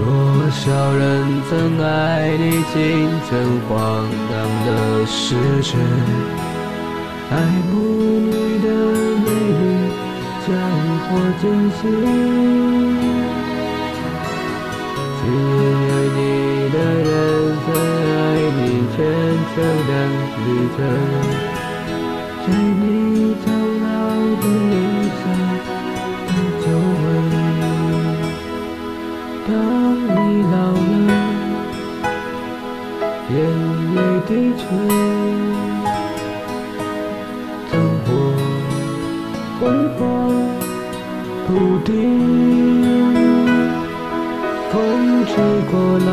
多少人曾爱你青春荒唐的时辰，爱慕你的美丽，在或真心。最爱你的人曾爱你全程的旅程，在你苍老的脸上当你老了，眼泪低垂，灯火昏黄不定，风吹过来，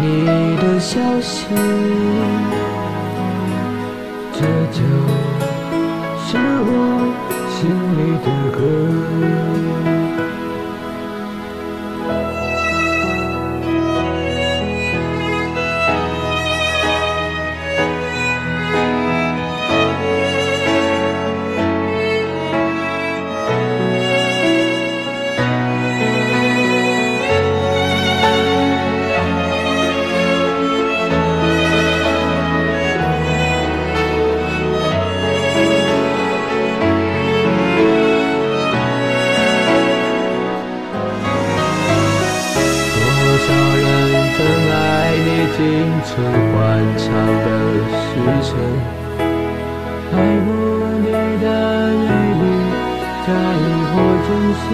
你的消息，这就是我心里的歌。时辰，爱慕你的美丽，假意或真心。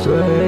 最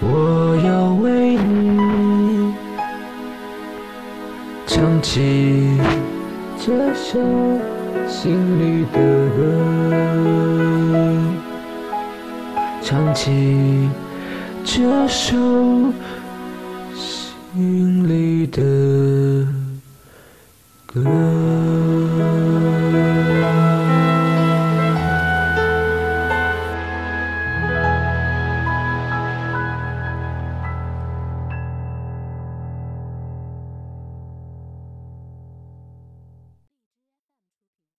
我要为你唱起这首心里的歌，唱起这首心里的歌。